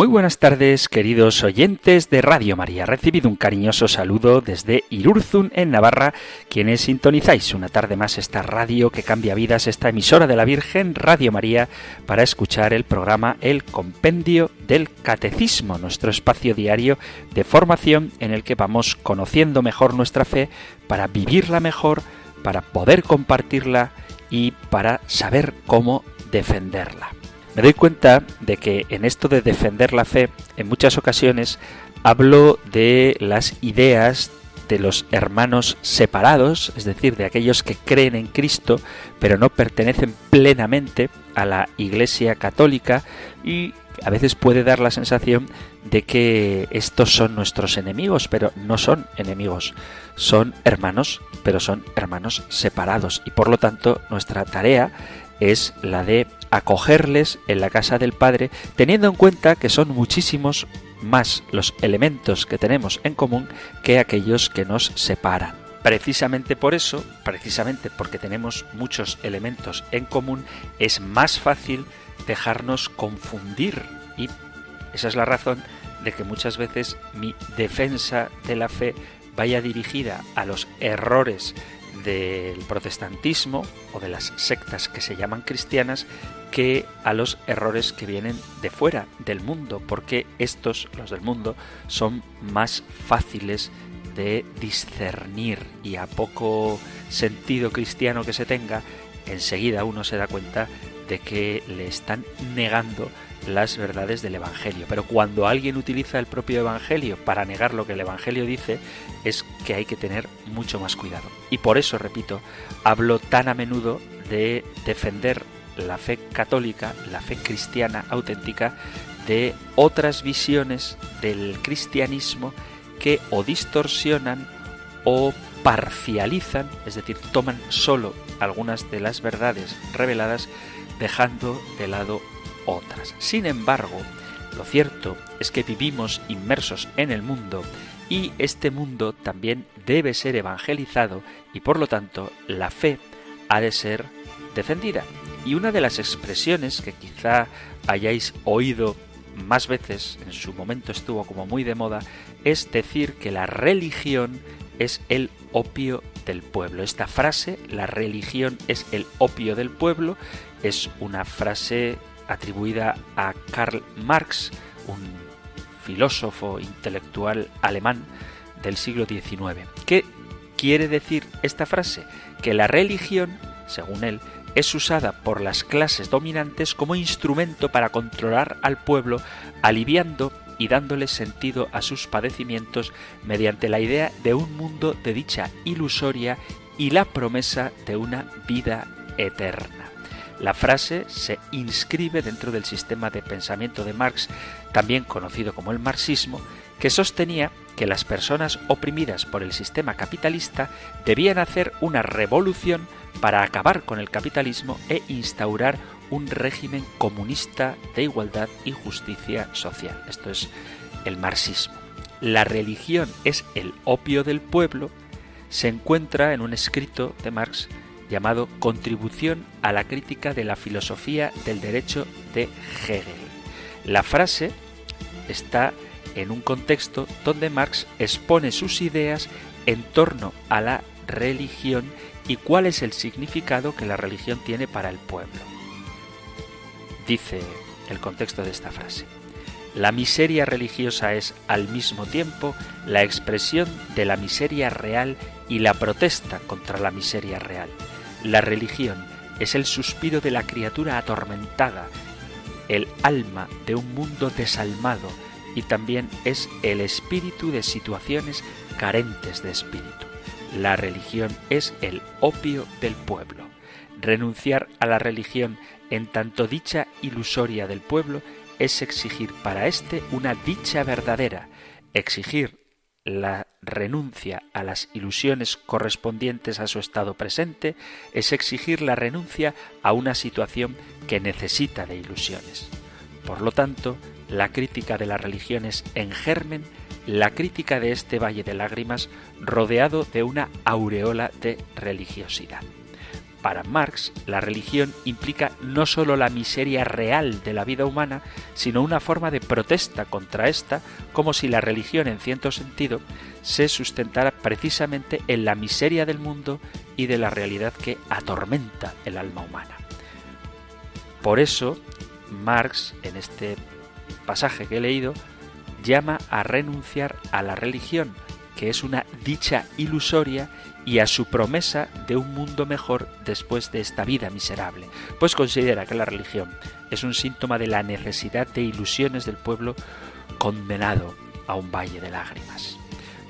Muy buenas tardes, queridos oyentes de Radio María. Recibido un cariñoso saludo desde Irurzun, en Navarra, quienes sintonizáis una tarde más esta radio que cambia vidas, esta emisora de la Virgen, Radio María, para escuchar el programa El Compendio del Catecismo, nuestro espacio diario de formación en el que vamos conociendo mejor nuestra fe para vivirla mejor, para poder compartirla y para saber cómo defenderla. Me doy cuenta de que en esto de defender la fe, en muchas ocasiones hablo de las ideas de los hermanos separados, es decir, de aquellos que creen en Cristo, pero no pertenecen plenamente a la Iglesia católica y a veces puede dar la sensación de que estos son nuestros enemigos, pero no son enemigos, son hermanos, pero son hermanos separados y por lo tanto nuestra tarea es la de acogerles en la casa del Padre, teniendo en cuenta que son muchísimos más los elementos que tenemos en común que aquellos que nos separan. Precisamente por eso, precisamente porque tenemos muchos elementos en común, es más fácil dejarnos confundir y esa es la razón de que muchas veces mi defensa de la fe vaya dirigida a los errores del protestantismo o de las sectas que se llaman cristianas que a los errores que vienen de fuera del mundo, porque estos, los del mundo, son más fáciles de discernir y a poco sentido cristiano que se tenga, enseguida uno se da cuenta de que le están negando las verdades del Evangelio. Pero cuando alguien utiliza el propio Evangelio para negar lo que el Evangelio dice, es que hay que tener mucho más cuidado. Y por eso, repito, hablo tan a menudo de defender la fe católica, la fe cristiana auténtica, de otras visiones del cristianismo que o distorsionan o parcializan, es decir, toman solo algunas de las verdades reveladas, dejando de lado otras. Sin embargo, lo cierto es que vivimos inmersos en el mundo y este mundo también debe ser evangelizado y por lo tanto la fe ha de ser defendida. Y una de las expresiones que quizá hayáis oído más veces, en su momento estuvo como muy de moda, es decir que la religión es el opio del pueblo. Esta frase, la religión es el opio del pueblo, es una frase atribuida a Karl Marx, un filósofo intelectual alemán del siglo XIX. ¿Qué quiere decir esta frase? Que la religión, según él, es usada por las clases dominantes como instrumento para controlar al pueblo, aliviando y dándole sentido a sus padecimientos mediante la idea de un mundo de dicha ilusoria y la promesa de una vida eterna. La frase se inscribe dentro del sistema de pensamiento de Marx, también conocido como el marxismo, que sostenía que las personas oprimidas por el sistema capitalista debían hacer una revolución para acabar con el capitalismo e instaurar un régimen comunista de igualdad y justicia social. Esto es el marxismo. La religión es el opio del pueblo se encuentra en un escrito de Marx llamado Contribución a la crítica de la filosofía del derecho de Hegel. La frase está en un contexto donde Marx expone sus ideas en torno a la religión y cuál es el significado que la religión tiene para el pueblo. Dice el contexto de esta frase. La miseria religiosa es al mismo tiempo la expresión de la miseria real y la protesta contra la miseria real. La religión es el suspiro de la criatura atormentada, el alma de un mundo desalmado y también es el espíritu de situaciones carentes de espíritu. La religión es el opio del pueblo. Renunciar a la religión en tanto dicha ilusoria del pueblo es exigir para éste una dicha verdadera, exigir la renuncia a las ilusiones correspondientes a su estado presente es exigir la renuncia a una situación que necesita de ilusiones. Por lo tanto, la crítica de las religiones en germen, la crítica de este valle de lágrimas rodeado de una aureola de religiosidad. Para Marx, la religión implica no sólo la miseria real de la vida humana, sino una forma de protesta contra esta, como si la religión, en cierto sentido, se sustentara precisamente en la miseria del mundo y de la realidad que atormenta el alma humana. Por eso, Marx, en este pasaje que he leído, llama a renunciar a la religión, que es una dicha ilusoria y a su promesa de un mundo mejor después de esta vida miserable, pues considera que la religión es un síntoma de la necesidad de ilusiones del pueblo condenado a un valle de lágrimas.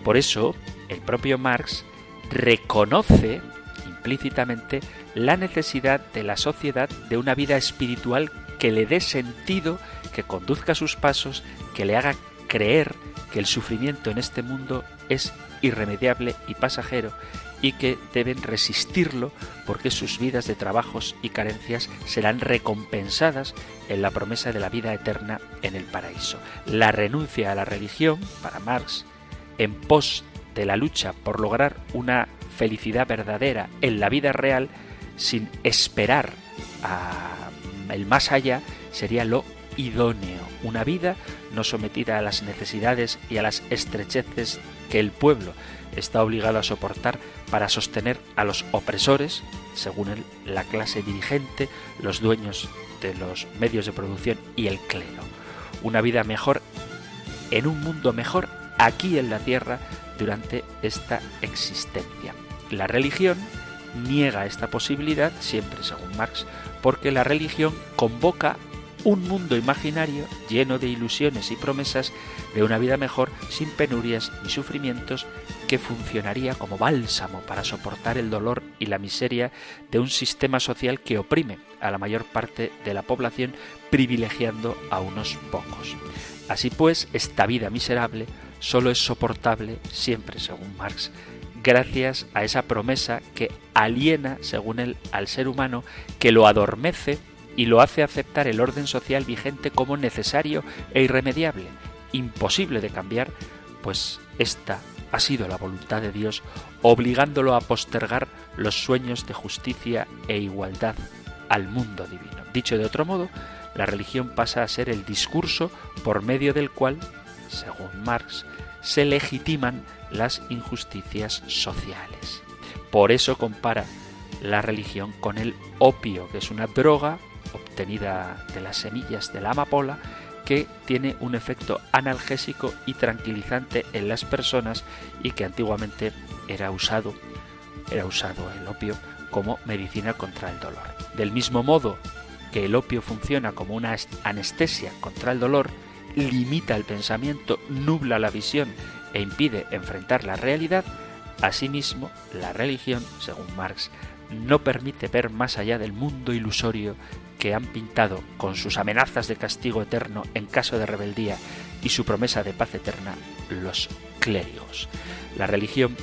Por eso, el propio Marx reconoce implícitamente la necesidad de la sociedad de una vida espiritual que le dé sentido, que conduzca sus pasos, que le haga creer que el sufrimiento en este mundo es irremediable y pasajero y que deben resistirlo porque sus vidas de trabajos y carencias serán recompensadas en la promesa de la vida eterna en el paraíso. La renuncia a la religión, para Marx, en pos de la lucha por lograr una felicidad verdadera en la vida real, sin esperar a el más allá, sería lo idóneo, una vida no sometida a las necesidades y a las estrecheces que el pueblo está obligado a soportar para sostener a los opresores, según la clase dirigente, los dueños de los medios de producción y el clero. Una vida mejor en un mundo mejor aquí en la tierra durante esta existencia. La religión niega esta posibilidad, siempre según Marx, porque la religión convoca un mundo imaginario lleno de ilusiones y promesas de una vida mejor sin penurias ni sufrimientos que funcionaría como bálsamo para soportar el dolor y la miseria de un sistema social que oprime a la mayor parte de la población privilegiando a unos pocos. Así pues, esta vida miserable solo es soportable, siempre según Marx, gracias a esa promesa que aliena, según él, al ser humano, que lo adormece y lo hace aceptar el orden social vigente como necesario e irremediable, imposible de cambiar, pues esta ha sido la voluntad de Dios, obligándolo a postergar los sueños de justicia e igualdad al mundo divino. Dicho de otro modo, la religión pasa a ser el discurso por medio del cual, según Marx, se legitiman las injusticias sociales. Por eso compara la religión con el opio, que es una droga obtenida de las semillas de la amapola que tiene un efecto analgésico y tranquilizante en las personas y que antiguamente era usado era usado el opio como medicina contra el dolor. Del mismo modo que el opio funciona como una anestesia contra el dolor, limita el pensamiento, nubla la visión e impide enfrentar la realidad, asimismo la religión, según Marx, no permite ver más allá del mundo ilusorio que han pintado con sus amenazas de castigo eterno en caso de rebeldía y su promesa de paz eterna los clérigos. La religión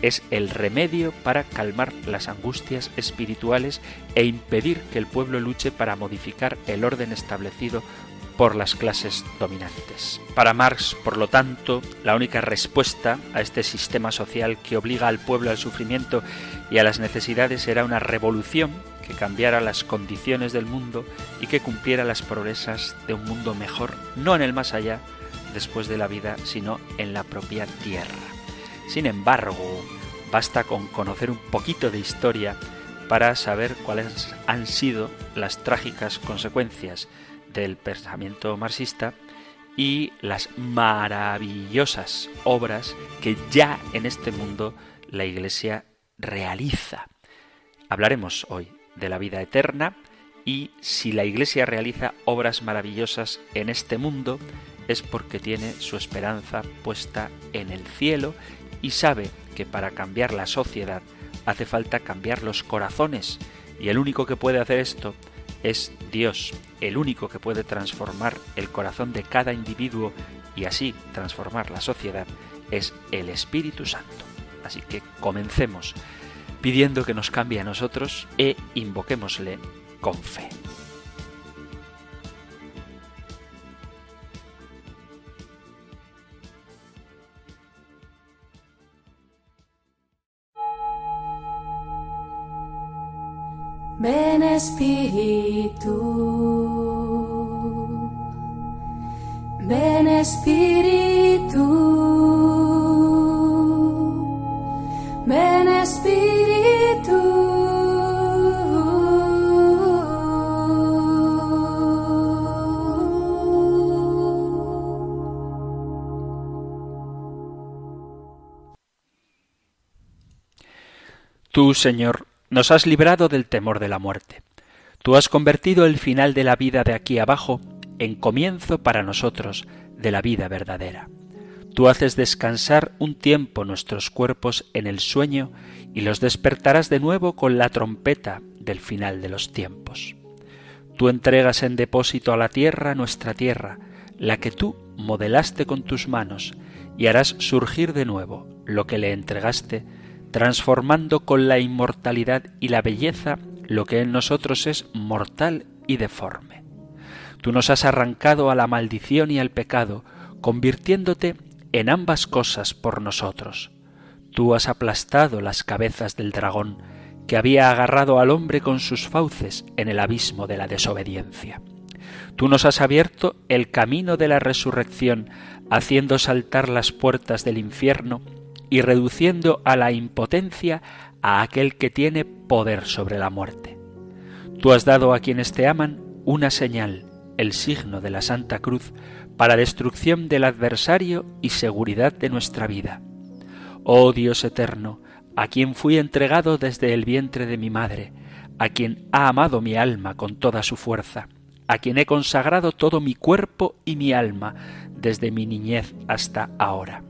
es el remedio para calmar las angustias espirituales e impedir que el pueblo luche para modificar el orden establecido por las clases dominantes. Para Marx, por lo tanto, la única respuesta a este sistema social que obliga al pueblo al sufrimiento y a las necesidades era una revolución que cambiara las condiciones del mundo y que cumpliera las progresas de un mundo mejor, no en el más allá, después de la vida, sino en la propia tierra. Sin embargo, basta con conocer un poquito de historia para saber cuáles han sido las trágicas consecuencias del pensamiento marxista y las maravillosas obras que ya en este mundo la Iglesia realiza. Hablaremos hoy de la vida eterna y si la Iglesia realiza obras maravillosas en este mundo es porque tiene su esperanza puesta en el cielo y sabe que para cambiar la sociedad hace falta cambiar los corazones y el único que puede hacer esto es Dios, el único que puede transformar el corazón de cada individuo y así transformar la sociedad es el Espíritu Santo. Así que comencemos pidiendo que nos cambie a nosotros e invoquémosle con fe. Ven Espíritu, ven Espíritu, ven Espíritu. Tú, Señor, nos has librado del temor de la muerte. Tú has convertido el final de la vida de aquí abajo en comienzo para nosotros de la vida verdadera. Tú haces descansar un tiempo nuestros cuerpos en el sueño y los despertarás de nuevo con la trompeta del final de los tiempos. Tú entregas en depósito a la tierra nuestra tierra, la que tú modelaste con tus manos, y harás surgir de nuevo lo que le entregaste transformando con la inmortalidad y la belleza lo que en nosotros es mortal y deforme. Tú nos has arrancado a la maldición y al pecado, convirtiéndote en ambas cosas por nosotros. Tú has aplastado las cabezas del dragón que había agarrado al hombre con sus fauces en el abismo de la desobediencia. Tú nos has abierto el camino de la resurrección, haciendo saltar las puertas del infierno y reduciendo a la impotencia a aquel que tiene poder sobre la muerte. Tú has dado a quienes te aman una señal, el signo de la Santa Cruz, para destrucción del adversario y seguridad de nuestra vida. Oh Dios eterno, a quien fui entregado desde el vientre de mi madre, a quien ha amado mi alma con toda su fuerza, a quien he consagrado todo mi cuerpo y mi alma desde mi niñez hasta ahora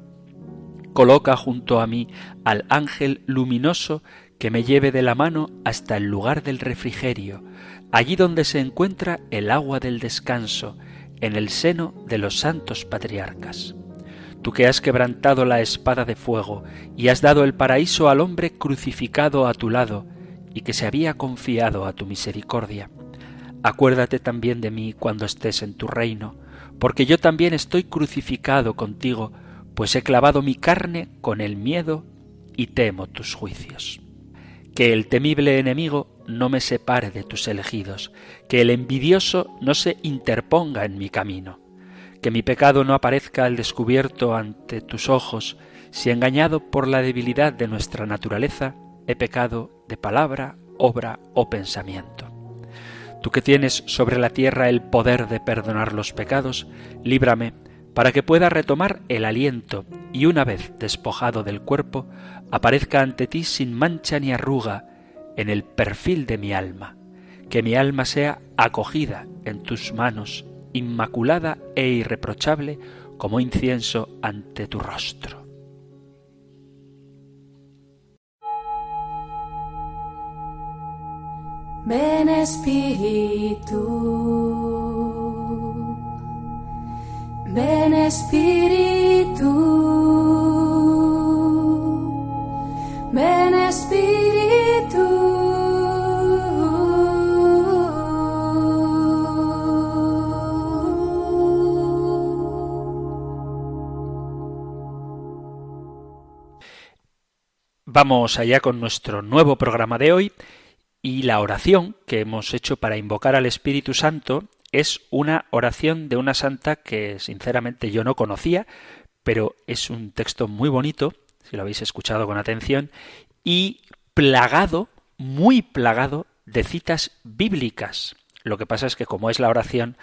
coloca junto a mí al ángel luminoso que me lleve de la mano hasta el lugar del refrigerio, allí donde se encuentra el agua del descanso, en el seno de los santos patriarcas. Tú que has quebrantado la espada de fuego y has dado el paraíso al hombre crucificado a tu lado y que se había confiado a tu misericordia. Acuérdate también de mí cuando estés en tu reino, porque yo también estoy crucificado contigo, pues he clavado mi carne con el miedo y temo tus juicios. Que el temible enemigo no me separe de tus elegidos, que el envidioso no se interponga en mi camino, que mi pecado no aparezca al descubierto ante tus ojos, si engañado por la debilidad de nuestra naturaleza he pecado de palabra, obra o pensamiento. Tú que tienes sobre la tierra el poder de perdonar los pecados, líbrame para que pueda retomar el aliento y una vez despojado del cuerpo, aparezca ante ti sin mancha ni arruga en el perfil de mi alma, que mi alma sea acogida en tus manos, inmaculada e irreprochable como incienso ante tu rostro. Ven Espíritu. Ven Espíritu, ven Espíritu. Vamos allá con nuestro nuevo programa de hoy y la oración que hemos hecho para invocar al Espíritu Santo es una oración de una santa que sinceramente yo no conocía, pero es un texto muy bonito, si lo habéis escuchado con atención, y plagado, muy plagado de citas bíblicas. Lo que pasa es que como es la oración,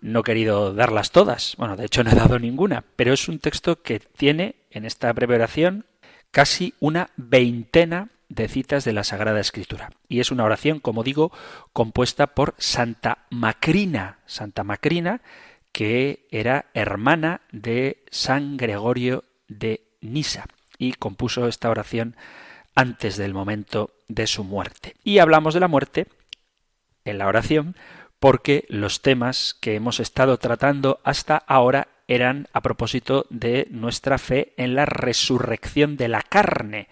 no he querido darlas todas. Bueno, de hecho no he dado ninguna, pero es un texto que tiene en esta breve oración casi una veintena de citas de la Sagrada Escritura. Y es una oración, como digo, compuesta por Santa Macrina. Santa Macrina, que era hermana de San Gregorio de Nisa y compuso esta oración antes del momento de su muerte. Y hablamos de la muerte en la oración porque los temas que hemos estado tratando hasta ahora eran a propósito de nuestra fe en la resurrección de la carne.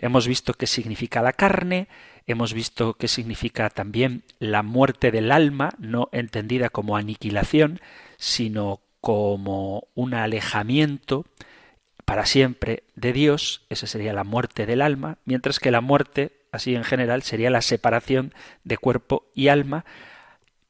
Hemos visto qué significa la carne, hemos visto qué significa también la muerte del alma, no entendida como aniquilación, sino como un alejamiento para siempre de Dios, esa sería la muerte del alma, mientras que la muerte, así en general, sería la separación de cuerpo y alma,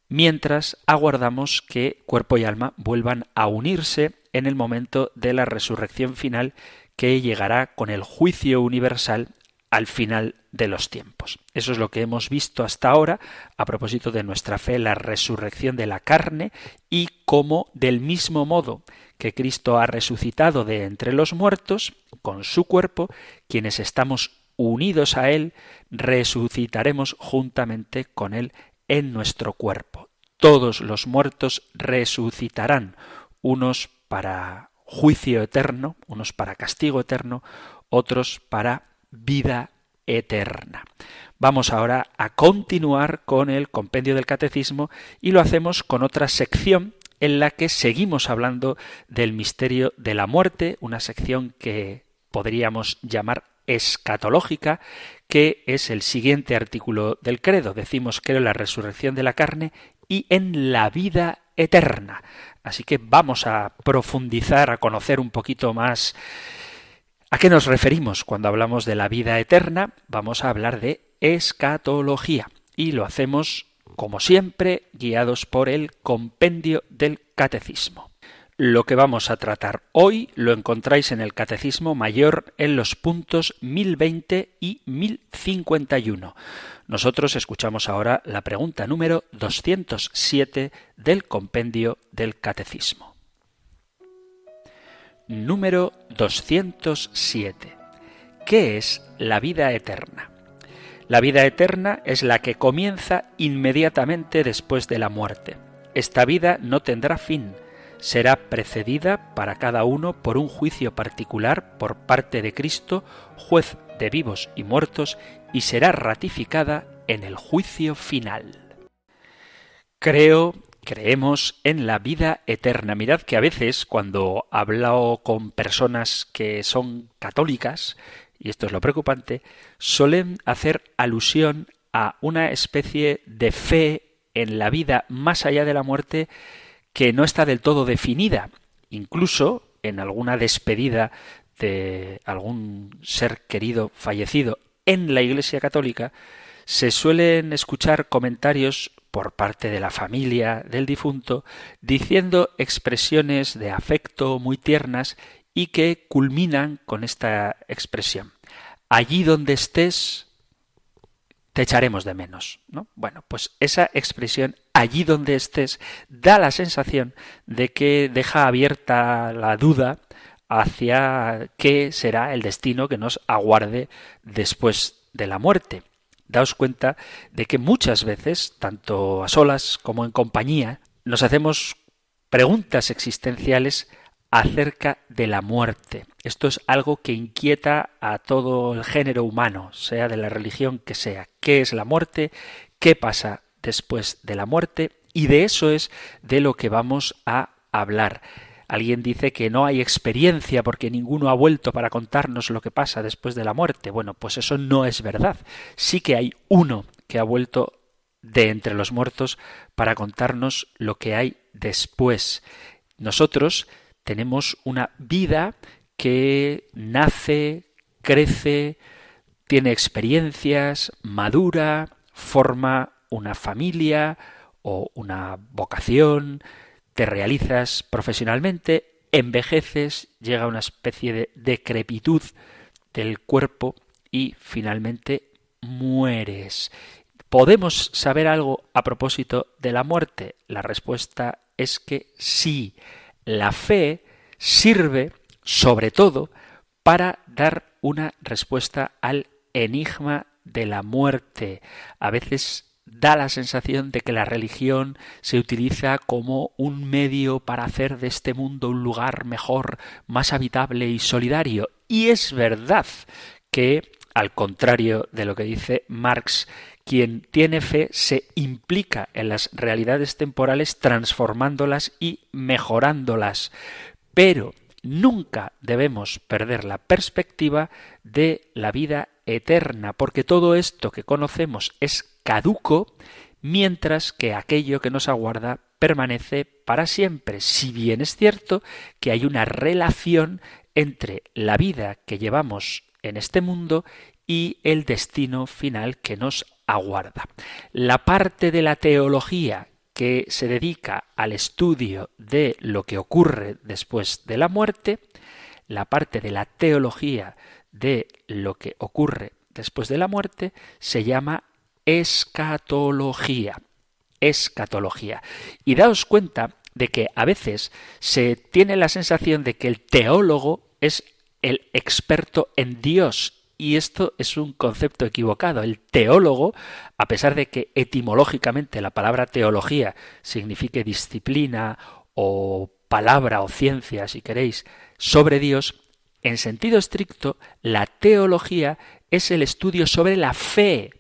mientras aguardamos que cuerpo y alma vuelvan a unirse en el momento de la resurrección final que llegará con el juicio universal al final de los tiempos. Eso es lo que hemos visto hasta ahora a propósito de nuestra fe, la resurrección de la carne y cómo del mismo modo que Cristo ha resucitado de entre los muertos, con su cuerpo, quienes estamos unidos a Él, resucitaremos juntamente con Él en nuestro cuerpo. Todos los muertos resucitarán, unos para juicio eterno, unos para castigo eterno, otros para vida eterna. Vamos ahora a continuar con el compendio del catecismo y lo hacemos con otra sección en la que seguimos hablando del misterio de la muerte, una sección que podríamos llamar escatológica, que es el siguiente artículo del credo. Decimos creo en la resurrección de la carne y en la vida eterna. Así que vamos a profundizar, a conocer un poquito más a qué nos referimos cuando hablamos de la vida eterna. Vamos a hablar de escatología y lo hacemos como siempre, guiados por el compendio del catecismo. Lo que vamos a tratar hoy lo encontráis en el Catecismo Mayor en los puntos 1020 y 1051. Nosotros escuchamos ahora la pregunta número 207 del compendio del Catecismo. Número 207. ¿Qué es la vida eterna? La vida eterna es la que comienza inmediatamente después de la muerte. Esta vida no tendrá fin, será precedida para cada uno por un juicio particular por parte de Cristo, juez de vivos y muertos, y será ratificada en el juicio final. Creo, creemos en la vida eterna. Mirad que a veces cuando hablo con personas que son católicas, y esto es lo preocupante, suelen hacer alusión a una especie de fe en la vida más allá de la muerte que no está del todo definida. Incluso en alguna despedida de algún ser querido fallecido en la Iglesia Católica, se suelen escuchar comentarios por parte de la familia del difunto diciendo expresiones de afecto muy tiernas y que culminan con esta expresión. Allí donde estés, echaremos de menos. ¿no? Bueno, pues esa expresión, allí donde estés, da la sensación de que deja abierta la duda hacia qué será el destino que nos aguarde después de la muerte. Daos cuenta de que muchas veces, tanto a solas como en compañía, nos hacemos preguntas existenciales acerca de la muerte. Esto es algo que inquieta a todo el género humano, sea de la religión que sea. ¿Qué es la muerte? ¿Qué pasa después de la muerte? Y de eso es de lo que vamos a hablar. Alguien dice que no hay experiencia porque ninguno ha vuelto para contarnos lo que pasa después de la muerte. Bueno, pues eso no es verdad. Sí que hay uno que ha vuelto de entre los muertos para contarnos lo que hay después. Nosotros tenemos una vida que nace, crece, tiene experiencias, madura, forma una familia o una vocación, te realizas profesionalmente, envejeces, llega una especie de decrepitud del cuerpo y finalmente mueres. ¿Podemos saber algo a propósito de la muerte? La respuesta es que sí. La fe sirve sobre todo para dar una respuesta al enigma de la muerte. A veces da la sensación de que la religión se utiliza como un medio para hacer de este mundo un lugar mejor, más habitable y solidario. Y es verdad que al contrario de lo que dice Marx, quien tiene fe se implica en las realidades temporales transformándolas y mejorándolas. Pero nunca debemos perder la perspectiva de la vida eterna, porque todo esto que conocemos es caduco, mientras que aquello que nos aguarda permanece para siempre, si bien es cierto que hay una relación entre la vida que llevamos en este mundo y el destino final que nos aguarda. La parte de la teología que se dedica al estudio de lo que ocurre después de la muerte, la parte de la teología de lo que ocurre después de la muerte, se llama escatología. Escatología. Y daos cuenta de que a veces se tiene la sensación de que el teólogo es el experto en Dios y esto es un concepto equivocado. El teólogo, a pesar de que etimológicamente la palabra teología signifique disciplina o palabra o ciencia, si queréis, sobre Dios, en sentido estricto, la teología es el estudio sobre la fe,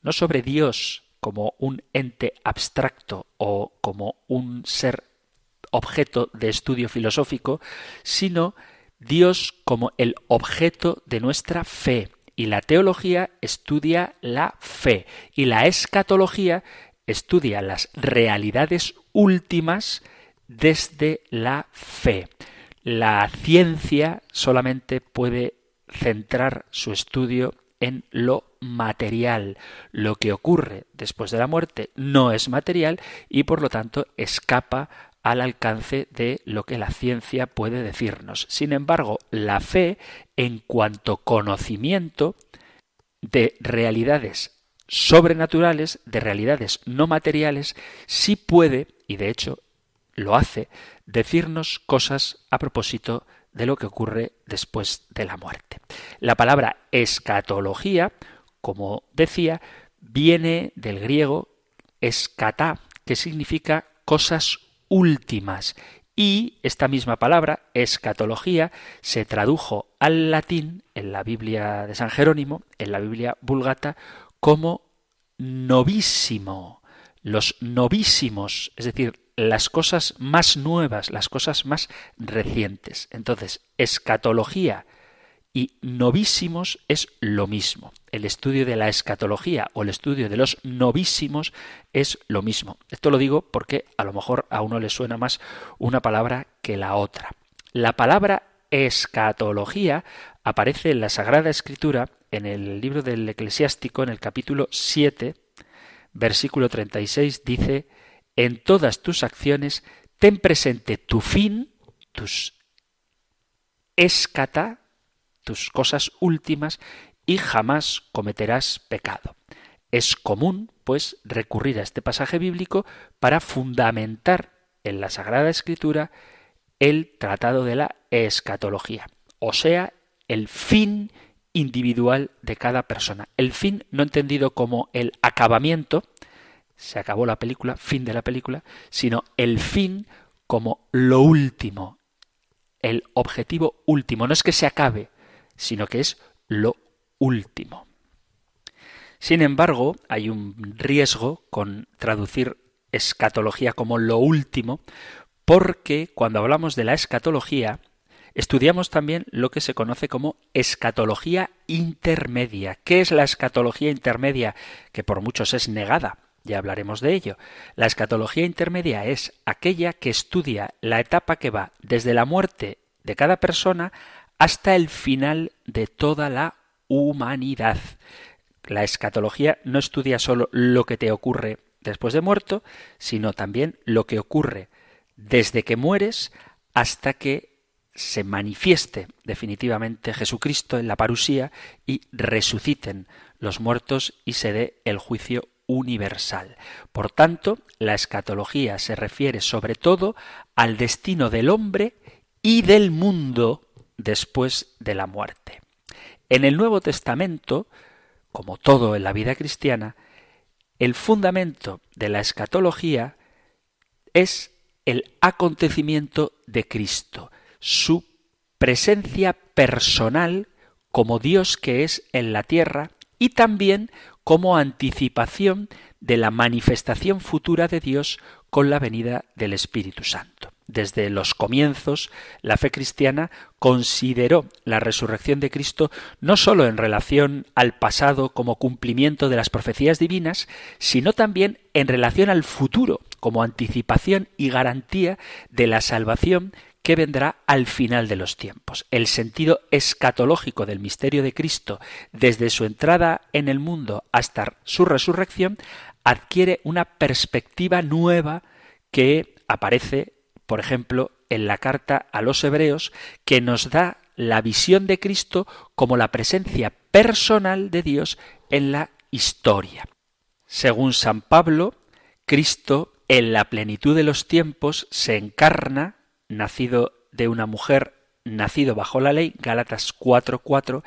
no sobre Dios como un ente abstracto o como un ser objeto de estudio filosófico, sino Dios como el objeto de nuestra fe. Y la teología estudia la fe. Y la escatología estudia las realidades últimas desde la fe. La ciencia solamente puede centrar su estudio en lo material. Lo que ocurre después de la muerte no es material y por lo tanto escapa al alcance de lo que la ciencia puede decirnos. Sin embargo, la fe, en cuanto conocimiento de realidades sobrenaturales, de realidades no materiales, sí puede, y de hecho lo hace, decirnos cosas a propósito de lo que ocurre después de la muerte. La palabra escatología, como decía, viene del griego escatá, que significa cosas últimas. Y esta misma palabra, escatología, se tradujo al latín en la Biblia de San Jerónimo, en la Biblia vulgata, como novísimo. Los novísimos, es decir, las cosas más nuevas, las cosas más recientes. Entonces, escatología y novísimos es lo mismo. El estudio de la escatología o el estudio de los novísimos es lo mismo. Esto lo digo porque a lo mejor a uno le suena más una palabra que la otra. La palabra escatología aparece en la Sagrada Escritura en el libro del Eclesiástico en el capítulo 7, versículo 36 dice, en todas tus acciones ten presente tu fin, tus escata, tus cosas últimas y jamás cometerás pecado. Es común, pues, recurrir a este pasaje bíblico para fundamentar en la Sagrada Escritura el tratado de la escatología, o sea, el fin individual de cada persona. El fin no entendido como el acabamiento, se acabó la película, fin de la película, sino el fin como lo último, el objetivo último. No es que se acabe, sino que es lo último. Sin embargo, hay un riesgo con traducir escatología como lo último, porque cuando hablamos de la escatología, estudiamos también lo que se conoce como escatología intermedia. ¿Qué es la escatología intermedia? Que por muchos es negada. Ya hablaremos de ello. La escatología intermedia es aquella que estudia la etapa que va desde la muerte de cada persona hasta el final de toda la humanidad. La escatología no estudia solo lo que te ocurre después de muerto, sino también lo que ocurre desde que mueres hasta que se manifieste definitivamente Jesucristo en la parusía y resuciten los muertos y se dé el juicio universal. Por tanto, la escatología se refiere sobre todo al destino del hombre y del mundo después de la muerte. En el Nuevo Testamento, como todo en la vida cristiana, el fundamento de la escatología es el acontecimiento de Cristo, su presencia personal como Dios que es en la tierra y también como anticipación de la manifestación futura de Dios con la venida del Espíritu Santo. Desde los comienzos, la fe cristiana consideró la resurrección de Cristo no sólo en relación al pasado como cumplimiento de las profecías divinas, sino también en relación al futuro como anticipación y garantía de la salvación que vendrá al final de los tiempos. El sentido escatológico del misterio de Cristo, desde su entrada en el mundo hasta su resurrección, adquiere una perspectiva nueva que aparece por ejemplo, en la carta a los hebreos, que nos da la visión de Cristo como la presencia personal de Dios en la historia. Según San Pablo, Cristo, en la plenitud de los tiempos, se encarna, nacido de una mujer, nacido bajo la ley, Gálatas 4:4,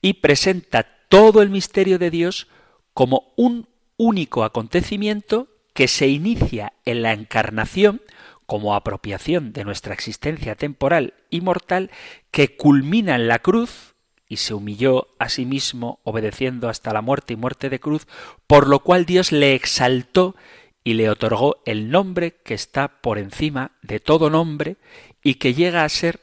y presenta todo el misterio de Dios como un único acontecimiento que se inicia en la encarnación, como apropiación de nuestra existencia temporal y mortal que culmina en la cruz y se humilló a sí mismo obedeciendo hasta la muerte y muerte de cruz, por lo cual Dios le exaltó y le otorgó el nombre que está por encima de todo nombre y que llega a ser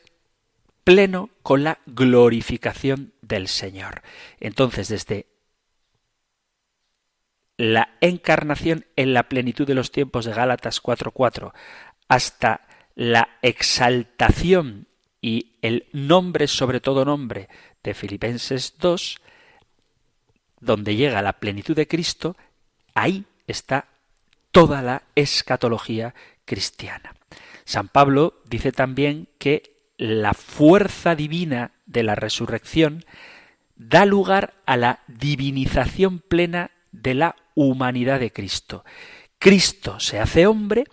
pleno con la glorificación del Señor. Entonces, desde la encarnación en la plenitud de los tiempos de Gálatas 4.4 hasta la exaltación y el nombre sobre todo nombre de Filipenses 2, donde llega la plenitud de Cristo, ahí está toda la escatología cristiana. San Pablo dice también que la fuerza divina de la resurrección da lugar a la divinización plena de la humanidad de Cristo. Cristo se hace hombre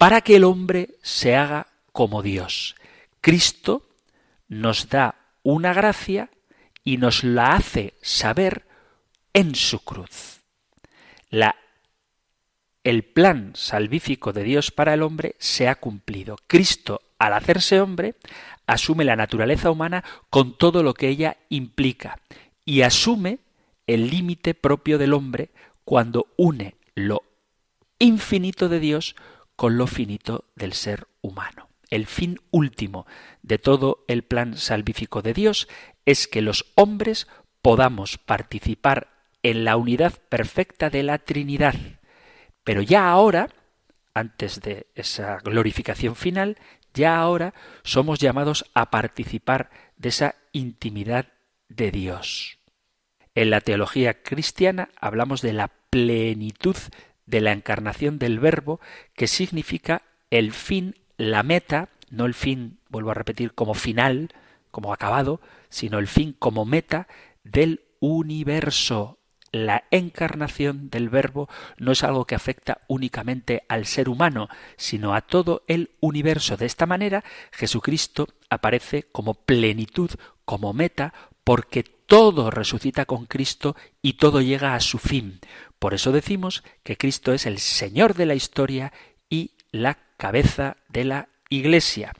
para que el hombre se haga como Dios. Cristo nos da una gracia y nos la hace saber en su cruz. La, el plan salvífico de Dios para el hombre se ha cumplido. Cristo, al hacerse hombre, asume la naturaleza humana con todo lo que ella implica y asume el límite propio del hombre cuando une lo infinito de Dios con lo finito del ser humano. El fin último de todo el plan salvífico de Dios es que los hombres podamos participar en la unidad perfecta de la Trinidad. Pero ya ahora, antes de esa glorificación final, ya ahora somos llamados a participar de esa intimidad de Dios. En la teología cristiana hablamos de la plenitud de la encarnación del verbo, que significa el fin, la meta, no el fin, vuelvo a repetir, como final, como acabado, sino el fin como meta del universo. La encarnación del verbo no es algo que afecta únicamente al ser humano, sino a todo el universo. De esta manera, Jesucristo aparece como plenitud, como meta, porque todo resucita con Cristo y todo llega a su fin. Por eso decimos que Cristo es el Señor de la historia y la cabeza de la Iglesia.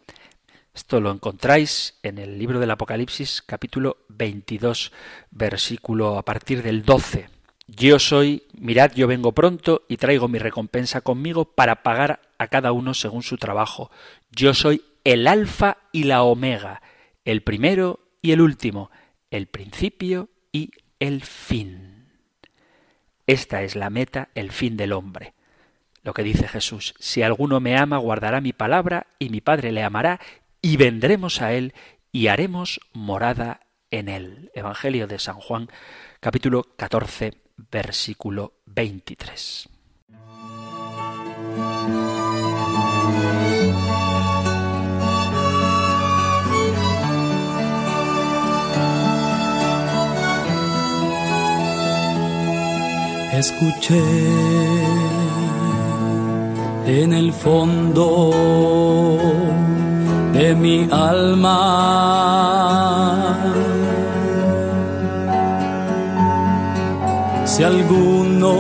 Esto lo encontráis en el libro del Apocalipsis capítulo 22 versículo a partir del 12. Yo soy, mirad, yo vengo pronto y traigo mi recompensa conmigo para pagar a cada uno según su trabajo. Yo soy el alfa y la omega, el primero y el último, el principio y el fin. Esta es la meta, el fin del hombre. Lo que dice Jesús, si alguno me ama, guardará mi palabra, y mi Padre le amará, y vendremos a él, y haremos morada en él. Evangelio de San Juan, capítulo 14, versículo 23. Escuché en el fondo de mi alma. Si alguno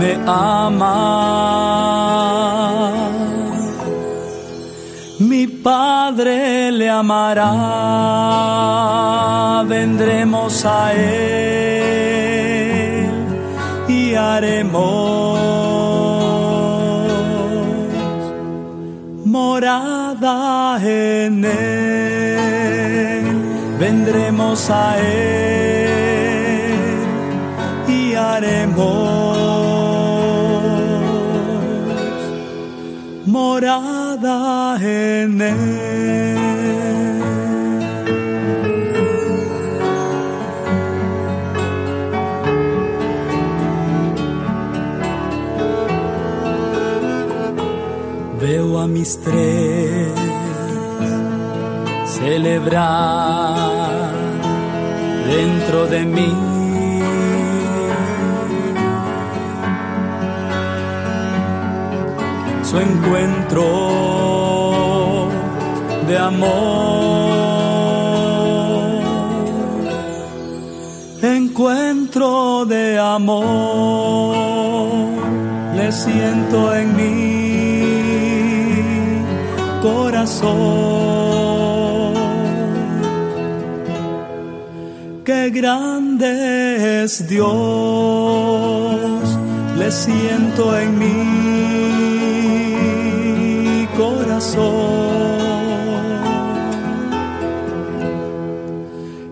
me ama, mi Padre le amará, vendremos a Él haremos morada en Él, vendremos a Él y haremos morada en él. Mis tres. Celebrar dentro de mí. Su encuentro de amor. Encuentro de amor, le siento en mi corazón. Qué grande es Dios, le siento en mí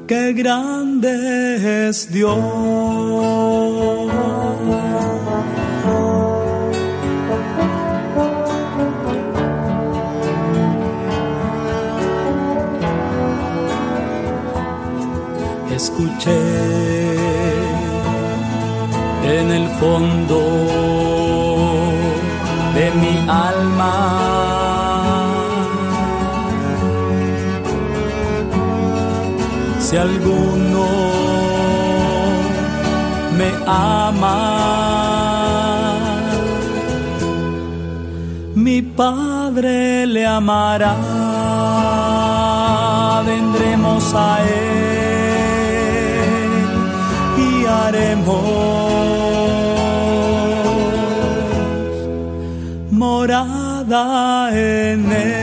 Qué grande es Dios. Escuché. En el fondo de mi alma si alguno me ama, mi Padre le amará, vendremos a Él haremos morada en Él,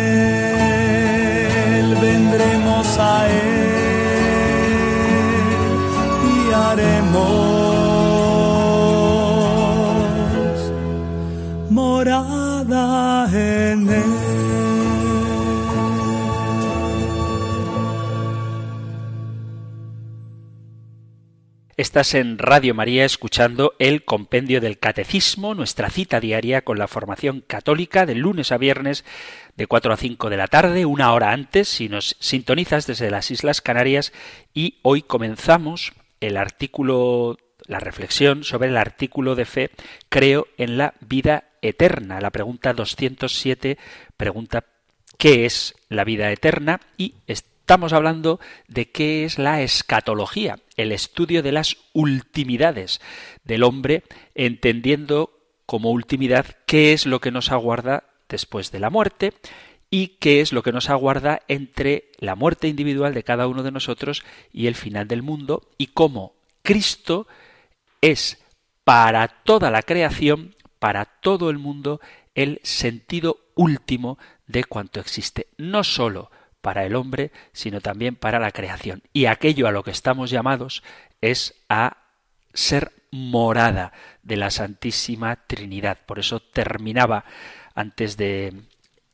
vendremos a Él morada Estás en Radio María escuchando el Compendio del Catecismo, nuestra cita diaria con la formación católica de lunes a viernes de 4 a 5 de la tarde, una hora antes si nos sintonizas desde las Islas Canarias y hoy comenzamos el artículo, la reflexión sobre el artículo de fe, creo en la vida eterna. La pregunta 207 pregunta ¿qué es la vida eterna? Y estamos hablando de qué es la escatología, el estudio de las ultimidades del hombre, entendiendo como ultimidad qué es lo que nos aguarda después de la muerte y qué es lo que nos aguarda entre la muerte individual de cada uno de nosotros y el final del mundo y cómo Cristo es para toda la creación, para todo el mundo, el sentido último de cuanto existe, no sólo para el hombre, sino también para la creación. Y aquello a lo que estamos llamados es a ser morada de la Santísima Trinidad. Por eso terminaba antes de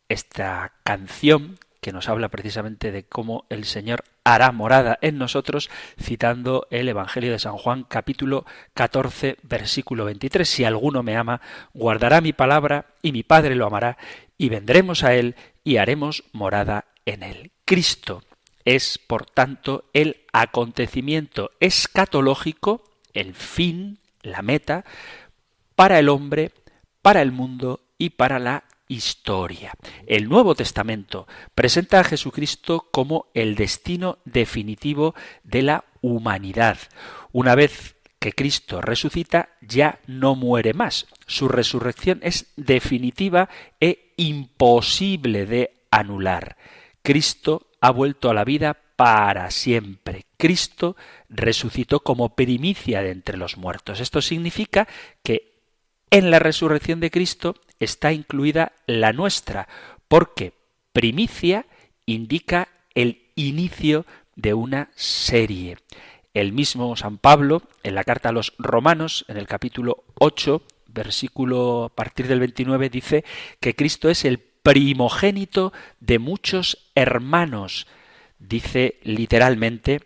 esta canción que nos habla precisamente de cómo el Señor hará morada en nosotros, citando el Evangelio de San Juan capítulo 14 versículo 23. Si alguno me ama, guardará mi palabra y mi Padre lo amará y vendremos a él y haremos morada en él. Cristo es, por tanto, el acontecimiento escatológico, el fin, la meta, para el hombre, para el mundo y para la historia. El Nuevo Testamento presenta a Jesucristo como el destino definitivo de la humanidad. Una vez que Cristo resucita, ya no muere más. Su resurrección es definitiva e imposible de anular. Cristo ha vuelto a la vida para siempre. Cristo resucitó como primicia de entre los muertos. Esto significa que en la resurrección de Cristo está incluida la nuestra, porque primicia indica el inicio de una serie. El mismo San Pablo, en la carta a los romanos, en el capítulo 8, versículo a partir del 29, dice que Cristo es el primogénito de muchos hermanos. Dice literalmente,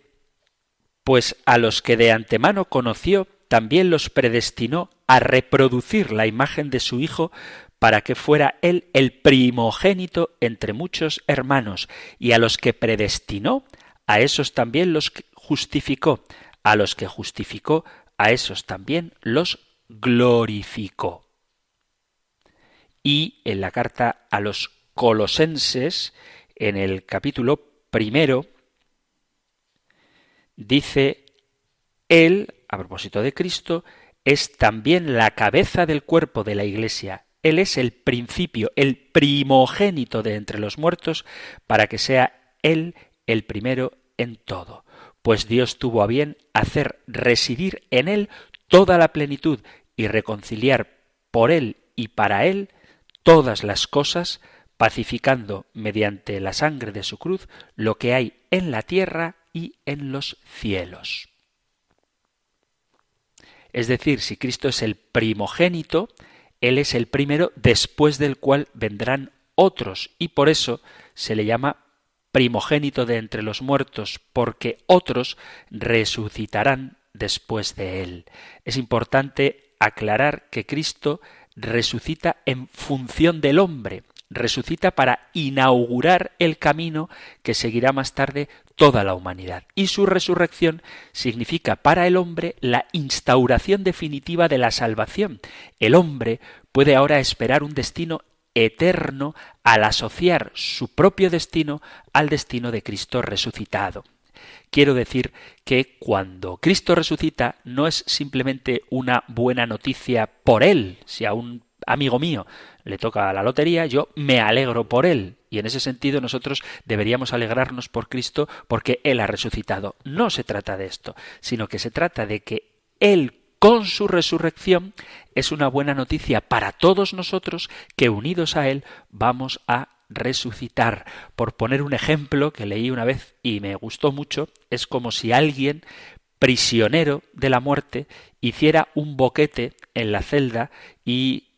pues a los que de antemano conoció, también los predestinó a reproducir la imagen de su Hijo para que fuera él el primogénito entre muchos hermanos, y a los que predestinó, a esos también los justificó, a los que justificó, a esos también los glorificó. Y en la carta a los colosenses, en el capítulo primero, dice, Él, a propósito de Cristo, es también la cabeza del cuerpo de la Iglesia. Él es el principio, el primogénito de entre los muertos, para que sea Él el primero en todo. Pues Dios tuvo a bien hacer residir en Él toda la plenitud y reconciliar por Él y para Él todas las cosas, pacificando mediante la sangre de su cruz lo que hay en la tierra y en los cielos. Es decir, si Cristo es el primogénito, Él es el primero después del cual vendrán otros, y por eso se le llama primogénito de entre los muertos, porque otros resucitarán después de Él. Es importante aclarar que Cristo resucita en función del hombre, resucita para inaugurar el camino que seguirá más tarde toda la humanidad. Y su resurrección significa para el hombre la instauración definitiva de la salvación. El hombre puede ahora esperar un destino eterno al asociar su propio destino al destino de Cristo resucitado. Quiero decir que cuando Cristo resucita no es simplemente una buena noticia por él, si a un amigo mío le toca la lotería, yo me alegro por él. Y en ese sentido nosotros deberíamos alegrarnos por Cristo porque Él ha resucitado. No se trata de esto, sino que se trata de que Él con su resurrección es una buena noticia para todos nosotros que unidos a Él vamos a resucitar. Por poner un ejemplo que leí una vez y me gustó mucho, es como si alguien prisionero de la muerte hiciera un boquete en la celda y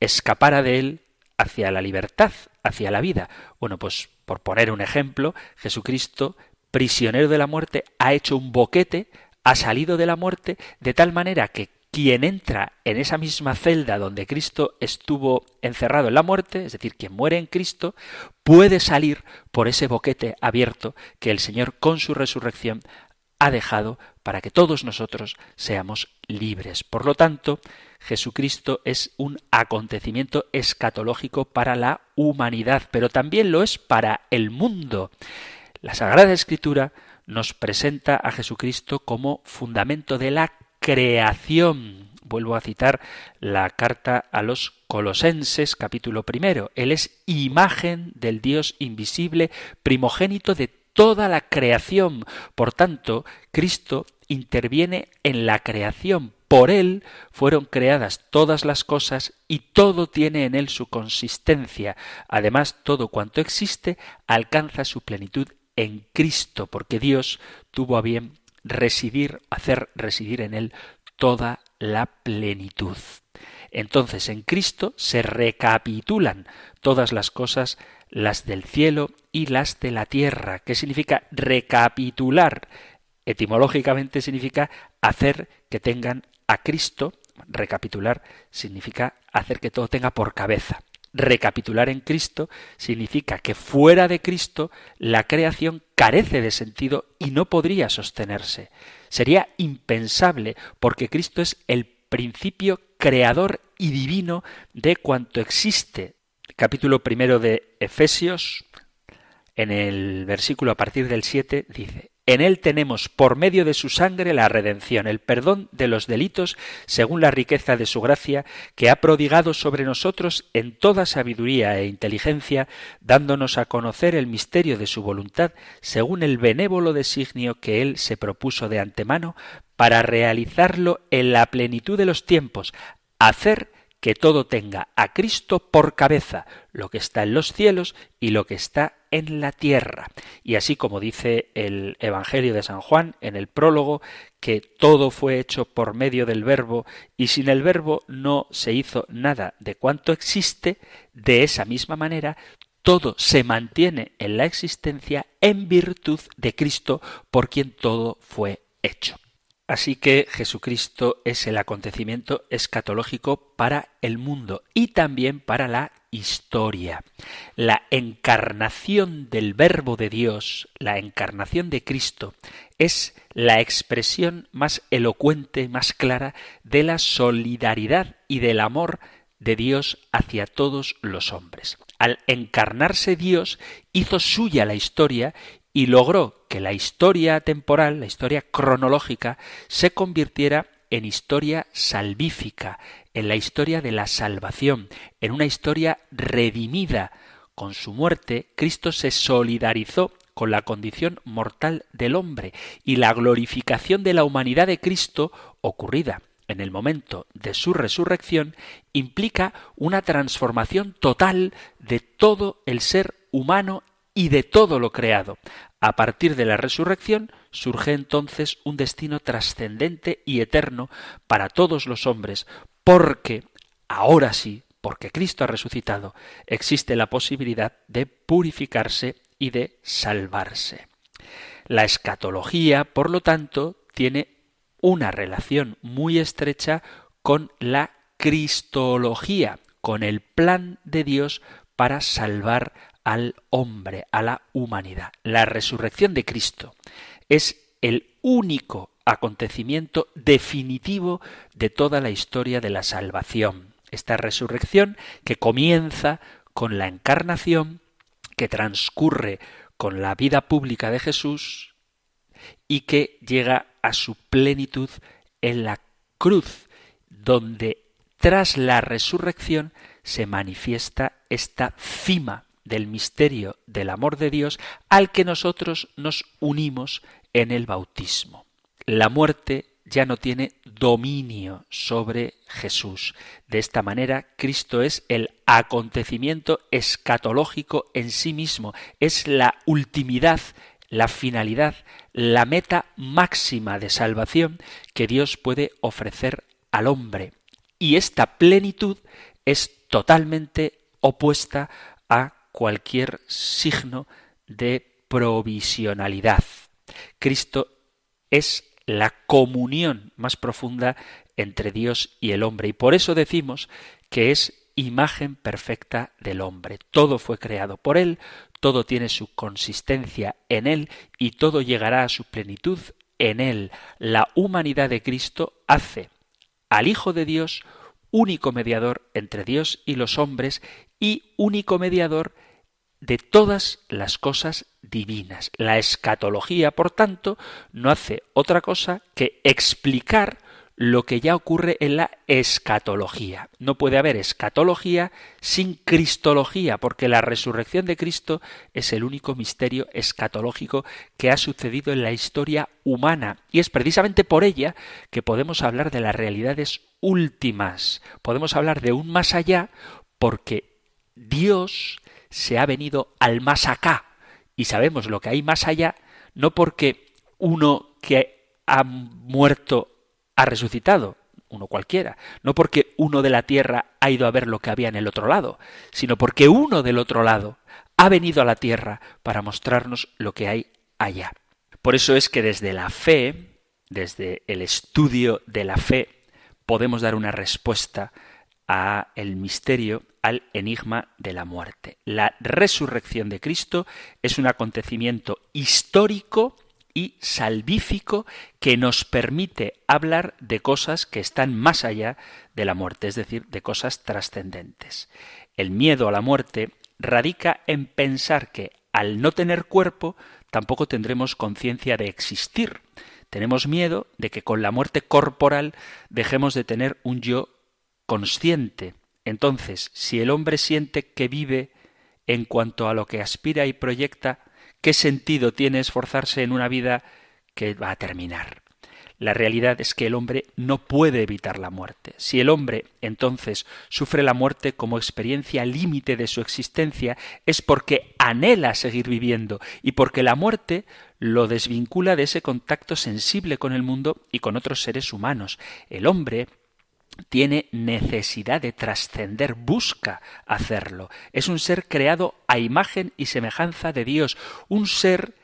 escapara de él hacia la libertad, hacia la vida. Bueno, pues por poner un ejemplo, Jesucristo, prisionero de la muerte, ha hecho un boquete, ha salido de la muerte, de tal manera que quien entra en esa misma celda donde Cristo estuvo encerrado en la muerte, es decir, quien muere en Cristo, puede salir por ese boquete abierto que el Señor con su resurrección ha dejado para que todos nosotros seamos libres. Por lo tanto, Jesucristo es un acontecimiento escatológico para la humanidad, pero también lo es para el mundo. La Sagrada Escritura nos presenta a Jesucristo como fundamento de la creación. Vuelvo a citar la carta a los Colosenses capítulo primero. Él es imagen del Dios invisible, primogénito de toda la creación. Por tanto, Cristo interviene en la creación. Por Él fueron creadas todas las cosas y todo tiene en Él su consistencia. Además, todo cuanto existe alcanza su plenitud en Cristo, porque Dios tuvo a bien residir, hacer residir en él toda la plenitud. Entonces en Cristo se recapitulan todas las cosas, las del cielo y las de la tierra. ¿Qué significa recapitular? Etimológicamente significa hacer que tengan a Cristo. Recapitular significa hacer que todo tenga por cabeza. Recapitular en Cristo significa que fuera de Cristo la creación carece de sentido y no podría sostenerse. Sería impensable porque Cristo es el principio creador y divino de cuanto existe. Capítulo primero de Efesios, en el versículo a partir del 7, dice, en él tenemos por medio de su sangre la redención, el perdón de los delitos, según la riqueza de su gracia, que ha prodigado sobre nosotros en toda sabiduría e inteligencia, dándonos a conocer el misterio de su voluntad, según el benévolo designio que él se propuso de antemano, para realizarlo en la plenitud de los tiempos, hacer que todo tenga a Cristo por cabeza, lo que está en los cielos y lo que está en la tierra. Y así como dice el Evangelio de San Juan en el prólogo, que todo fue hecho por medio del verbo y sin el verbo no se hizo nada de cuanto existe, de esa misma manera todo se mantiene en la existencia en virtud de Cristo por quien todo fue hecho. Así que Jesucristo es el acontecimiento escatológico para el mundo y también para la historia. La encarnación del Verbo de Dios, la encarnación de Cristo, es la expresión más elocuente, más clara de la solidaridad y del amor de Dios hacia todos los hombres. Al encarnarse Dios hizo suya la historia y logró que la historia temporal, la historia cronológica, se convirtiera en historia salvífica, en la historia de la salvación, en una historia redimida. Con su muerte, Cristo se solidarizó con la condición mortal del hombre y la glorificación de la humanidad de Cristo, ocurrida en el momento de su resurrección, implica una transformación total de todo el ser humano y de todo lo creado. A partir de la resurrección surge entonces un destino trascendente y eterno para todos los hombres, porque ahora sí, porque Cristo ha resucitado, existe la posibilidad de purificarse y de salvarse. La escatología, por lo tanto, tiene una relación muy estrecha con la cristología, con el plan de Dios para salvar al hombre, a la humanidad. La resurrección de Cristo es el único acontecimiento definitivo de toda la historia de la salvación. Esta resurrección que comienza con la encarnación, que transcurre con la vida pública de Jesús y que llega a su plenitud en la cruz, donde tras la resurrección se manifiesta esta cima del misterio del amor de Dios al que nosotros nos unimos en el bautismo. La muerte ya no tiene dominio sobre Jesús. De esta manera, Cristo es el acontecimiento escatológico en sí mismo, es la ultimidad, la finalidad, la meta máxima de salvación que Dios puede ofrecer al hombre. Y esta plenitud es totalmente opuesta a cualquier signo de provisionalidad. Cristo es la comunión más profunda entre Dios y el hombre y por eso decimos que es imagen perfecta del hombre. Todo fue creado por él, todo tiene su consistencia en él y todo llegará a su plenitud en él. La humanidad de Cristo hace al Hijo de Dios único mediador entre Dios y los hombres y único mediador de todas las cosas divinas. La escatología, por tanto, no hace otra cosa que explicar lo que ya ocurre en la escatología. No puede haber escatología sin cristología, porque la resurrección de Cristo es el único misterio escatológico que ha sucedido en la historia humana. Y es precisamente por ella que podemos hablar de las realidades últimas. Podemos hablar de un más allá porque Dios se ha venido al más acá y sabemos lo que hay más allá, no porque uno que ha muerto ha resucitado, uno cualquiera, no porque uno de la tierra ha ido a ver lo que había en el otro lado, sino porque uno del otro lado ha venido a la tierra para mostrarnos lo que hay allá. Por eso es que desde la fe, desde el estudio de la fe, podemos dar una respuesta a el misterio, al enigma de la muerte. La resurrección de Cristo es un acontecimiento histórico y salvífico que nos permite hablar de cosas que están más allá de la muerte, es decir, de cosas trascendentes. El miedo a la muerte radica en pensar que al no tener cuerpo tampoco tendremos conciencia de existir. Tenemos miedo de que con la muerte corporal dejemos de tener un yo consciente. Entonces, si el hombre siente que vive en cuanto a lo que aspira y proyecta, ¿qué sentido tiene esforzarse en una vida que va a terminar? La realidad es que el hombre no puede evitar la muerte. Si el hombre entonces sufre la muerte como experiencia límite de su existencia, es porque anhela seguir viviendo y porque la muerte lo desvincula de ese contacto sensible con el mundo y con otros seres humanos. El hombre tiene necesidad de trascender, busca hacerlo. Es un ser creado a imagen y semejanza de Dios, un ser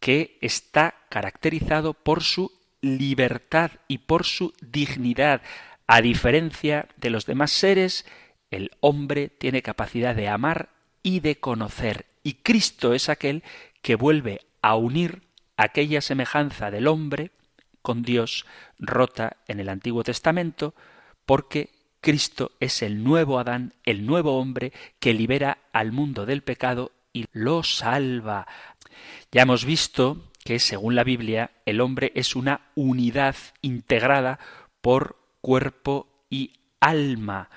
que está caracterizado por su libertad y por su dignidad. A diferencia de los demás seres, el hombre tiene capacidad de amar y de conocer, y Cristo es aquel que vuelve a unir aquella semejanza del hombre con Dios rota en el Antiguo Testamento, porque Cristo es el nuevo Adán, el nuevo hombre que libera al mundo del pecado y lo salva. Ya hemos visto que, según la Biblia, el hombre es una unidad integrada por cuerpo y alma,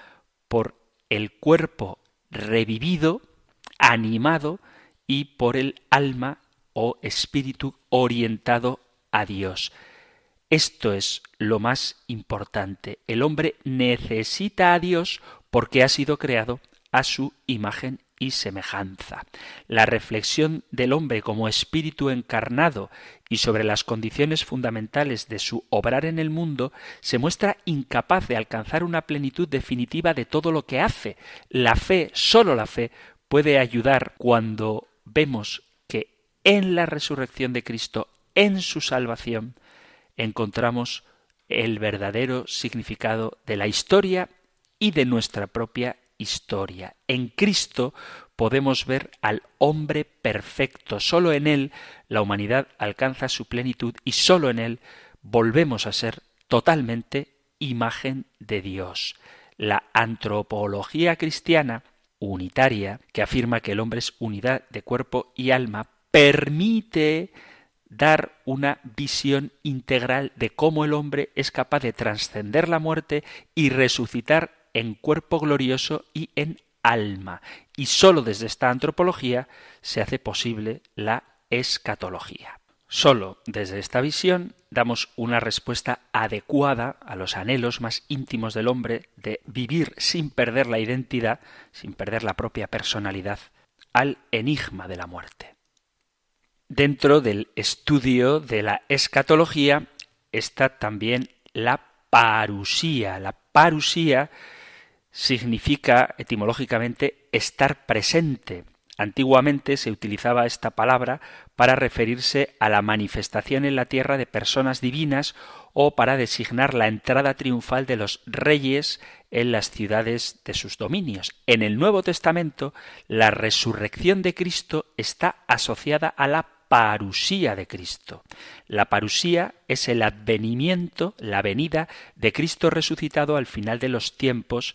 por el cuerpo revivido, animado, y por el alma o espíritu orientado a Dios. Esto es lo más importante. El hombre necesita a Dios porque ha sido creado a su imagen y semejanza. La reflexión del hombre como espíritu encarnado y sobre las condiciones fundamentales de su obrar en el mundo se muestra incapaz de alcanzar una plenitud definitiva de todo lo que hace. La fe, sólo la fe, puede ayudar cuando vemos que en la resurrección de Cristo, en su salvación, encontramos el verdadero significado de la historia y de nuestra propia historia. En Cristo podemos ver al hombre perfecto. Solo en Él la humanidad alcanza su plenitud y solo en Él volvemos a ser totalmente imagen de Dios. La antropología cristiana unitaria, que afirma que el hombre es unidad de cuerpo y alma, permite dar una visión integral de cómo el hombre es capaz de trascender la muerte y resucitar en cuerpo glorioso y en alma. Y sólo desde esta antropología se hace posible la escatología. Solo desde esta visión damos una respuesta adecuada a los anhelos más íntimos del hombre de vivir sin perder la identidad, sin perder la propia personalidad, al enigma de la muerte. Dentro del estudio de la escatología está también la parusía. La parusía significa etimológicamente estar presente. Antiguamente se utilizaba esta palabra para referirse a la manifestación en la tierra de personas divinas o para designar la entrada triunfal de los reyes en las ciudades de sus dominios. En el Nuevo Testamento, la resurrección de Cristo está asociada a la parusía de Cristo. La parusía es el advenimiento, la venida de Cristo resucitado al final de los tiempos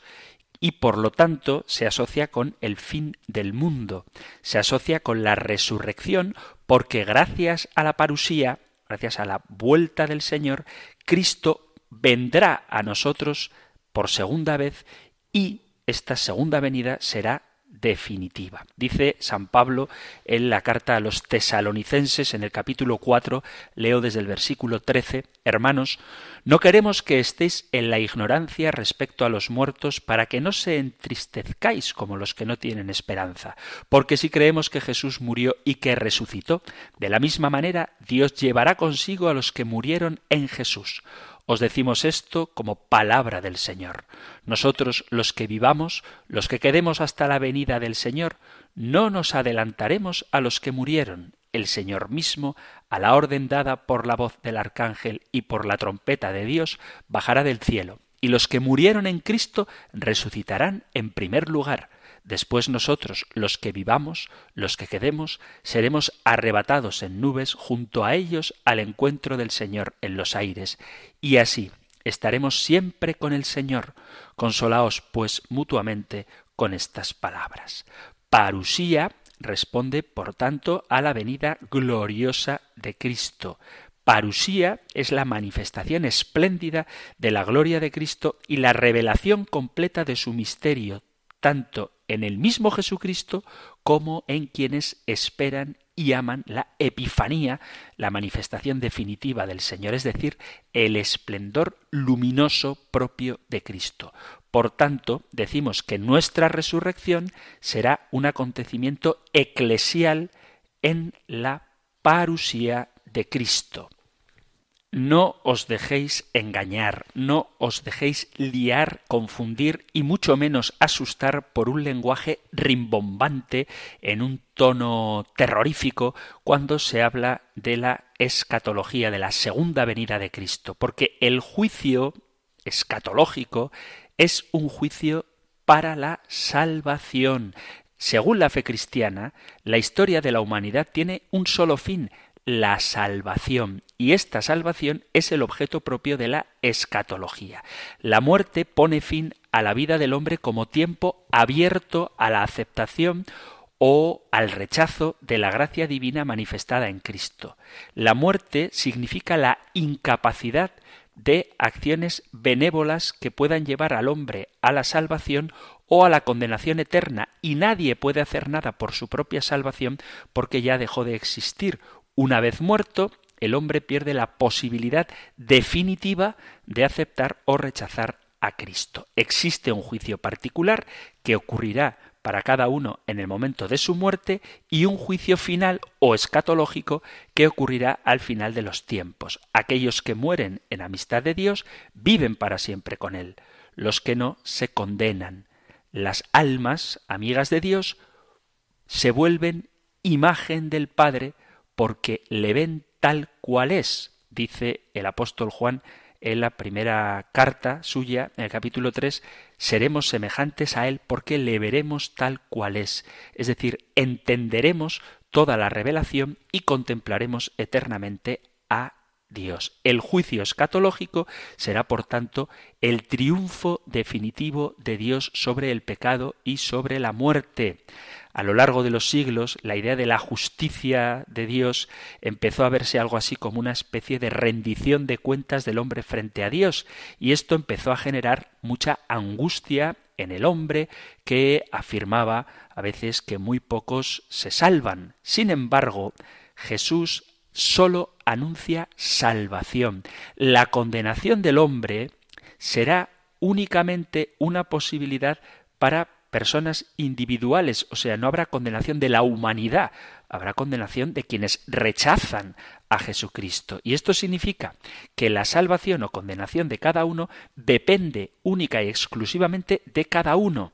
y por lo tanto se asocia con el fin del mundo, se asocia con la resurrección porque gracias a la parusía, gracias a la vuelta del Señor, Cristo vendrá a nosotros por segunda vez y esta segunda venida será definitiva. Dice San Pablo en la carta a los tesalonicenses en el capítulo 4, leo desde el versículo 13, Hermanos, no queremos que estéis en la ignorancia respecto a los muertos para que no se entristezcáis como los que no tienen esperanza, porque si creemos que Jesús murió y que resucitó, de la misma manera Dios llevará consigo a los que murieron en Jesús. Os decimos esto como palabra del Señor. Nosotros los que vivamos, los que quedemos hasta la venida del Señor, no nos adelantaremos a los que murieron. El Señor mismo, a la orden dada por la voz del Arcángel y por la trompeta de Dios, bajará del cielo, y los que murieron en Cristo resucitarán en primer lugar. Después nosotros, los que vivamos, los que quedemos, seremos arrebatados en nubes junto a ellos al encuentro del Señor en los aires, y así estaremos siempre con el Señor. Consolaos, pues, mutuamente con estas palabras. Parusía responde, por tanto, a la venida gloriosa de Cristo. Parusía es la manifestación espléndida de la gloria de Cristo y la revelación completa de su misterio, tanto en el mismo Jesucristo como en quienes esperan y aman la epifanía, la manifestación definitiva del Señor, es decir, el esplendor luminoso propio de Cristo. Por tanto, decimos que nuestra resurrección será un acontecimiento eclesial en la parusía de Cristo. No os dejéis engañar, no os dejéis liar, confundir y mucho menos asustar por un lenguaje rimbombante en un tono terrorífico cuando se habla de la escatología, de la segunda venida de Cristo, porque el juicio escatológico es un juicio para la salvación. Según la fe cristiana, la historia de la humanidad tiene un solo fin, la salvación. Y esta salvación es el objeto propio de la escatología. La muerte pone fin a la vida del hombre como tiempo abierto a la aceptación o al rechazo de la gracia divina manifestada en Cristo. La muerte significa la incapacidad de acciones benévolas que puedan llevar al hombre a la salvación o a la condenación eterna, y nadie puede hacer nada por su propia salvación porque ya dejó de existir. Una vez muerto, el hombre pierde la posibilidad definitiva de aceptar o rechazar a Cristo. Existe un juicio particular que ocurrirá para cada uno en el momento de su muerte y un juicio final o escatológico que ocurrirá al final de los tiempos. Aquellos que mueren en amistad de Dios viven para siempre con Él. Los que no se condenan. Las almas, amigas de Dios, se vuelven imagen del Padre porque le ven tal cual es, dice el apóstol Juan en la primera carta suya, en el capítulo 3, seremos semejantes a Él porque le veremos tal cual es. Es decir, entenderemos toda la revelación y contemplaremos eternamente a Dios. El juicio escatológico será, por tanto, el triunfo definitivo de Dios sobre el pecado y sobre la muerte. A lo largo de los siglos, la idea de la justicia de Dios empezó a verse algo así como una especie de rendición de cuentas del hombre frente a Dios, y esto empezó a generar mucha angustia en el hombre que afirmaba a veces que muy pocos se salvan. Sin embargo, Jesús solo anuncia salvación. La condenación del hombre será únicamente una posibilidad para personas individuales, o sea, no habrá condenación de la humanidad, habrá condenación de quienes rechazan a Jesucristo. Y esto significa que la salvación o condenación de cada uno depende única y exclusivamente de cada uno.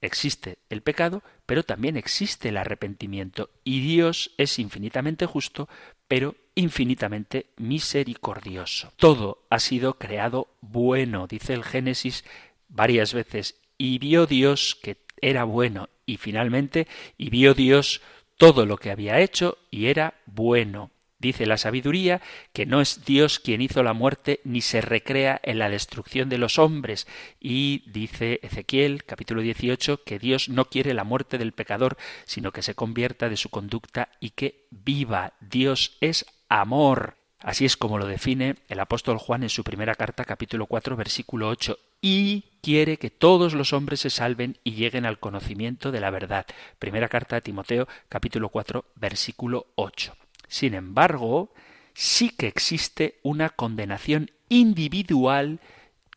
Existe el pecado, pero también existe el arrepentimiento, y Dios es infinitamente justo, pero infinitamente misericordioso. Todo ha sido creado bueno, dice el Génesis varias veces, y vio Dios que era bueno, y finalmente, y vio Dios todo lo que había hecho, y era bueno. Dice la sabiduría que no es Dios quien hizo la muerte ni se recrea en la destrucción de los hombres. Y dice Ezequiel capítulo 18 que Dios no quiere la muerte del pecador, sino que se convierta de su conducta y que viva. Dios es amor. Así es como lo define el apóstol Juan en su primera carta capítulo 4 versículo 8 y quiere que todos los hombres se salven y lleguen al conocimiento de la verdad. Primera carta de Timoteo capítulo 4 versículo 8. Sin embargo, sí que existe una condenación individual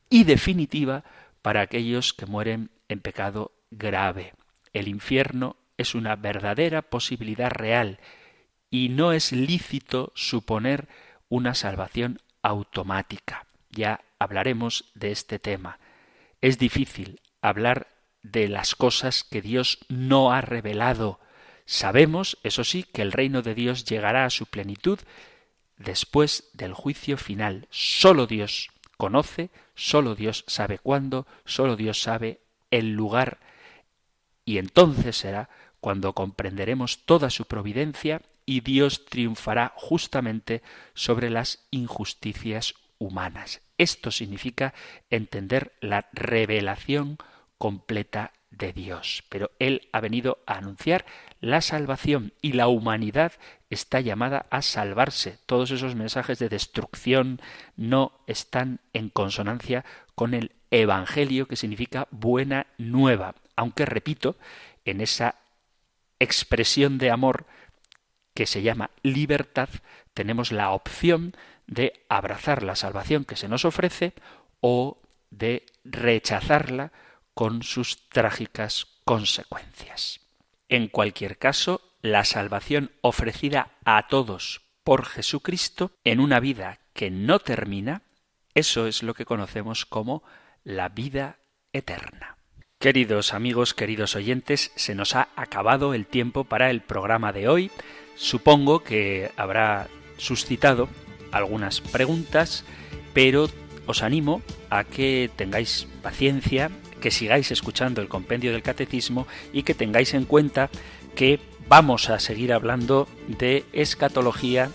y definitiva para aquellos que mueren en pecado grave. El infierno es una verdadera posibilidad real y no es lícito suponer una salvación automática. Ya hablaremos de este tema. Es difícil hablar de las cosas que Dios no ha revelado. Sabemos, eso sí, que el reino de Dios llegará a su plenitud después del juicio final. Solo Dios conoce, solo Dios sabe cuándo, solo Dios sabe el lugar. Y entonces será cuando comprenderemos toda su providencia y Dios triunfará justamente sobre las injusticias humanas. Esto significa entender la revelación completa de Dios. Pero Él ha venido a anunciar la salvación y la humanidad está llamada a salvarse. Todos esos mensajes de destrucción no están en consonancia con el Evangelio que significa buena nueva. Aunque, repito, en esa expresión de amor que se llama libertad, tenemos la opción de abrazar la salvación que se nos ofrece o de rechazarla con sus trágicas consecuencias. En cualquier caso, la salvación ofrecida a todos por Jesucristo en una vida que no termina, eso es lo que conocemos como la vida eterna. Queridos amigos, queridos oyentes, se nos ha acabado el tiempo para el programa de hoy. Supongo que habrá suscitado algunas preguntas, pero os animo a que tengáis paciencia, que sigáis escuchando el compendio del catecismo y que tengáis en cuenta que vamos a seguir hablando de escatología,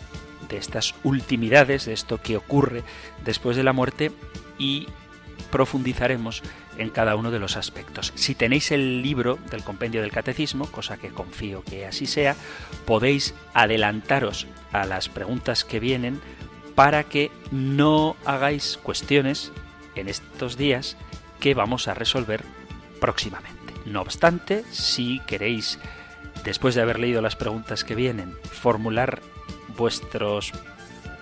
de estas ultimidades, de esto que ocurre después de la muerte y profundizaremos en cada uno de los aspectos. Si tenéis el libro del compendio del catecismo, cosa que confío que así sea, podéis adelantaros a las preguntas que vienen para que no hagáis cuestiones en estos días que vamos a resolver próximamente. No obstante, si queréis, después de haber leído las preguntas que vienen, formular vuestros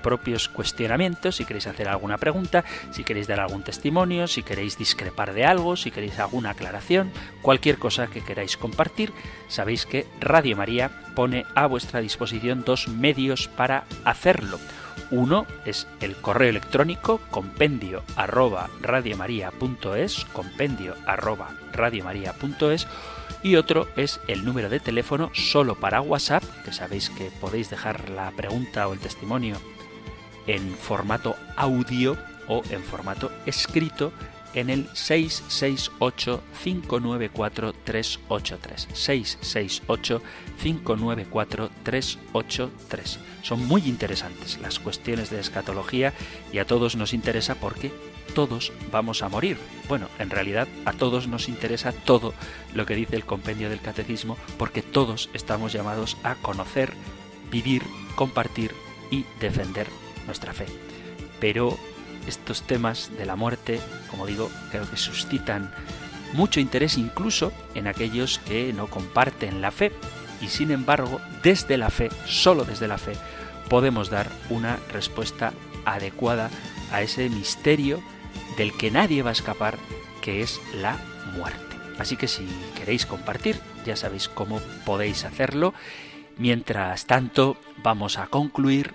propios cuestionamientos, si queréis hacer alguna pregunta, si queréis dar algún testimonio, si queréis discrepar de algo, si queréis alguna aclaración, cualquier cosa que queráis compartir, sabéis que Radio María pone a vuestra disposición dos medios para hacerlo. Uno es el correo electrónico compendio arroba radiomaria.es, compendio arroba radiomaria.es y otro es el número de teléfono solo para WhatsApp, que sabéis que podéis dejar la pregunta o el testimonio en formato audio o en formato escrito en el 668-594-383. 668-594-383. Son muy interesantes las cuestiones de escatología y a todos nos interesa porque todos vamos a morir. Bueno, en realidad a todos nos interesa todo lo que dice el compendio del catecismo porque todos estamos llamados a conocer, vivir, compartir y defender nuestra fe. Pero estos temas de la muerte, como digo, creo que suscitan mucho interés incluso en aquellos que no comparten la fe y sin embargo desde la fe, solo desde la fe, podemos dar una respuesta adecuada a ese misterio del que nadie va a escapar, que es la muerte. Así que si queréis compartir, ya sabéis cómo podéis hacerlo. Mientras tanto, vamos a concluir